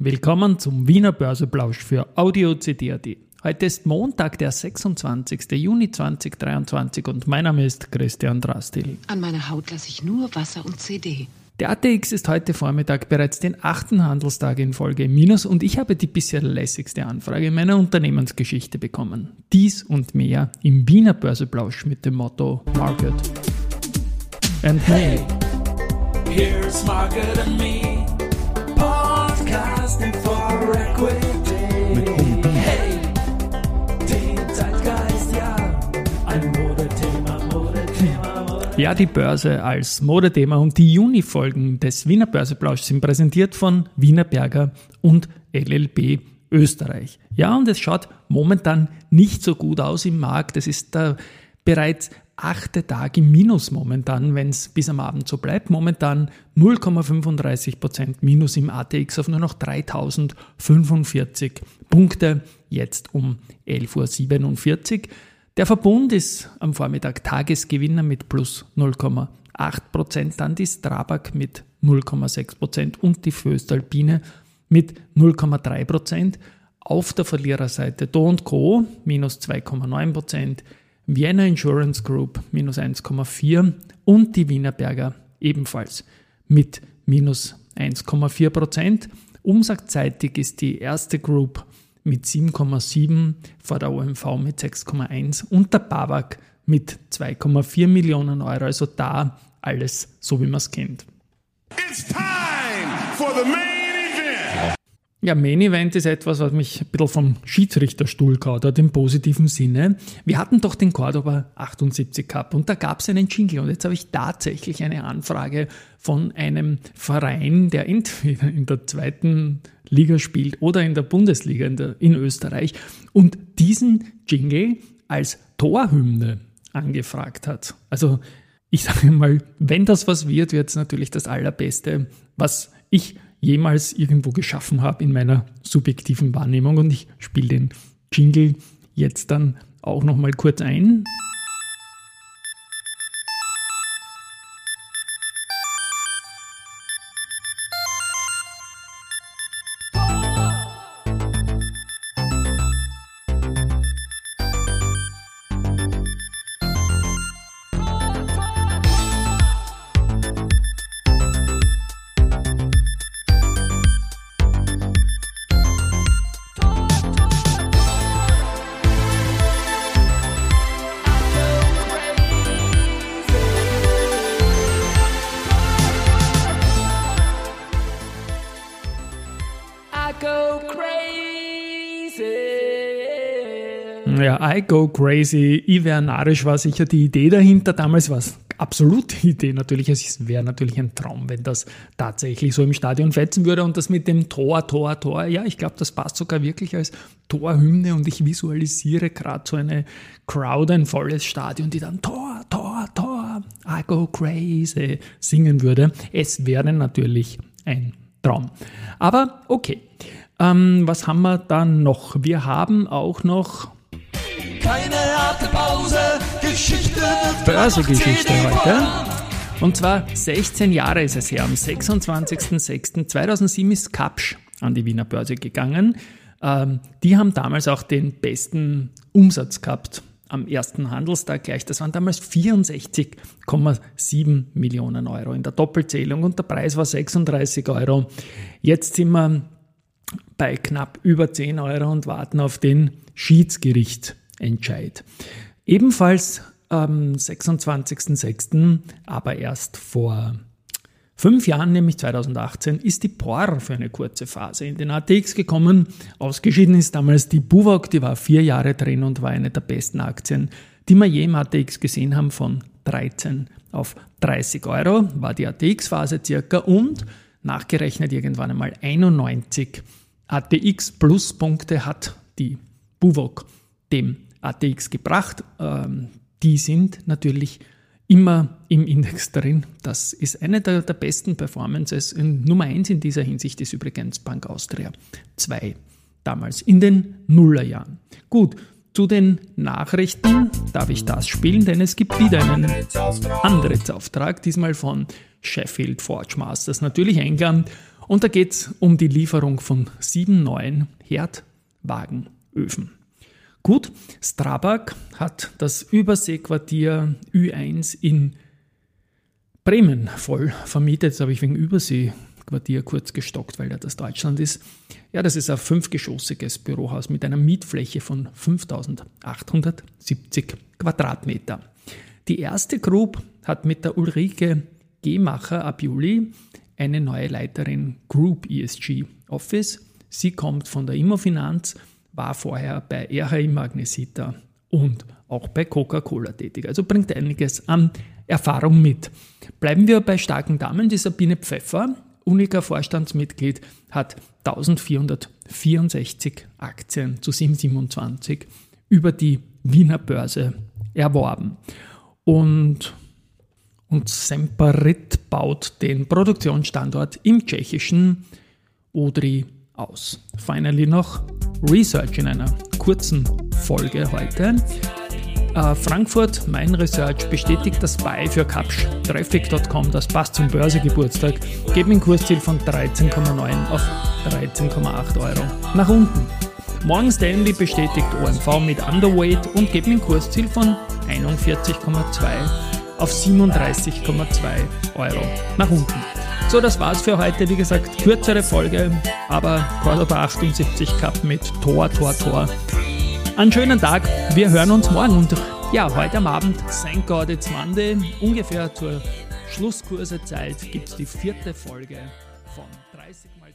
Willkommen zum Wiener Börseplausch für Audio CD.at. Heute ist Montag, der 26. Juni 2023 und mein Name ist Christian Drastil. An meiner Haut lasse ich nur Wasser und CD. Der ATX ist heute Vormittag bereits den achten Handelstag in Folge im Minus und ich habe die bisher lässigste Anfrage in meiner Unternehmensgeschichte bekommen. Dies und mehr im Wiener Börseplausch mit dem Motto Market and Me. Here's Market and Me, ja, die Börse als Modethema und die Juni-Folgen des Wiener Börseplausch sind präsentiert von Wiener Berger und LLB Österreich. Ja, und es schaut momentan nicht so gut aus im Markt. Es ist der bereits achte Tag im Minus momentan, wenn es bis am Abend so bleibt. Momentan 0,35% Minus im ATX auf nur noch 3045 Punkte, jetzt um 11.47 Uhr. Der Verbund ist am Vormittag Tagesgewinner mit plus 0,8%, dann die Strabag mit 0,6% und die Föstalpine mit 0,3%. Auf der Verliererseite Do Co. minus 2,9%, Vienna Insurance Group minus 1,4% und die Wienerberger ebenfalls mit minus 1,4%. Umsatzseitig ist die erste Group mit 7,7, vor der OMV mit 6,1 und der BAWAG mit 2,4 Millionen Euro. Also da alles so, wie man es kennt. It's time for the main event. Ja, Main Event ist etwas, was mich ein bisschen vom Schiedsrichterstuhl kaut hat, im positiven Sinne. Wir hatten doch den Cordoba 78 Cup und da gab es einen Jingle und jetzt habe ich tatsächlich eine Anfrage von einem Verein, der entweder in der zweiten Liga spielt oder in der Bundesliga in, der, in Österreich und diesen Jingle als Torhymne angefragt hat. Also ich sage mal, wenn das was wird, wird es natürlich das Allerbeste, was ich jemals irgendwo geschaffen habe in meiner subjektiven Wahrnehmung. Und ich spiele den Jingle jetzt dann auch nochmal kurz ein. Go crazy. Ja, I go crazy. Narrisch war sicher die Idee dahinter. Damals war es absolut die Idee natürlich. Es wäre natürlich ein Traum, wenn das tatsächlich so im Stadion fetzen würde. Und das mit dem Tor, Tor, Tor. Ja, ich glaube, das passt sogar wirklich als Torhymne. Und ich visualisiere gerade so eine Crowd, ein volles Stadion, die dann Tor, Tor, Tor, I go crazy singen würde. Es wäre natürlich ein Traum. Aber okay. Ähm, was haben wir dann noch? Wir haben auch noch Keine harte Pause, Geschichte wird Börsegeschichte heute. Und zwar 16 Jahre ist es her. Am 26.06.2007 ist Kapsch an die Wiener Börse gegangen. Ähm, die haben damals auch den besten Umsatz gehabt am ersten Handelstag gleich. Das waren damals 64,7 Millionen Euro in der Doppelzählung und der Preis war 36 Euro. Jetzt sind wir bei knapp über 10 Euro und warten auf den Schiedsgerichtsentscheid. Ebenfalls am 26.06., aber erst vor fünf Jahren, nämlich 2018, ist die POR für eine kurze Phase in den ATX gekommen. Ausgeschieden ist damals die Buwok, die war vier Jahre drin und war eine der besten Aktien, die wir je im ATX gesehen haben, von 13 auf 30 Euro war die ATX-Phase circa und nachgerechnet irgendwann einmal 91 ATX Plus Punkte hat die Buwok dem ATX gebracht. Ähm, die sind natürlich immer im Index drin. Das ist eine der, der besten Performances. Und Nummer eins in dieser Hinsicht ist übrigens Bank Austria 2 damals in den Nullerjahren. Gut, zu den Nachrichten darf ich das spielen, denn es gibt wieder einen Antrittsauftrag, diesmal von Sheffield Forge Masters, natürlich England. Und da geht es um die Lieferung von sieben neuen Herdwagenöfen. Gut, Strabag hat das Überseequartier Ü1 in Bremen voll vermietet. Jetzt habe ich wegen Überseequartier kurz gestockt, weil das Deutschland ist. Ja, das ist ein fünfgeschossiges Bürohaus mit einer Mietfläche von 5870 Quadratmeter. Die erste Group hat mit der Ulrike Gemacher ab Juli eine neue Leiterin Group ESG Office. Sie kommt von der Immofinanz, war vorher bei RHI Magnesita und auch bei Coca-Cola tätig. Also bringt einiges an Erfahrung mit. Bleiben wir bei starken Damen. Die Sabine Pfeffer, uniker Vorstandsmitglied, hat 1464 Aktien zu 727 über die Wiener Börse erworben. Und, und Semperit baut den Produktionsstandort im tschechischen Odry aus. Finally noch Research in einer kurzen Folge heute. Äh, Frankfurt, mein Research, bestätigt das Buy für Kapsch. Traffic.com, das passt zum Börsegeburtstag, geben ein Kursziel von 13,9 auf 13,8 Euro nach unten. Morgan Stanley bestätigt OMV mit Underweight und geben ein Kursziel von 41,2 auf 37,2 Euro nach unten. So, das war's für heute. Wie gesagt, kürzere Folge, aber Cordoba 78 Cup mit Tor, Tor, Tor. Einen schönen Tag. Wir hören uns morgen und ja, heute am Abend, thank God it's Monday, ungefähr zur Schlusskursezeit gibt es die vierte Folge von 30 Mal.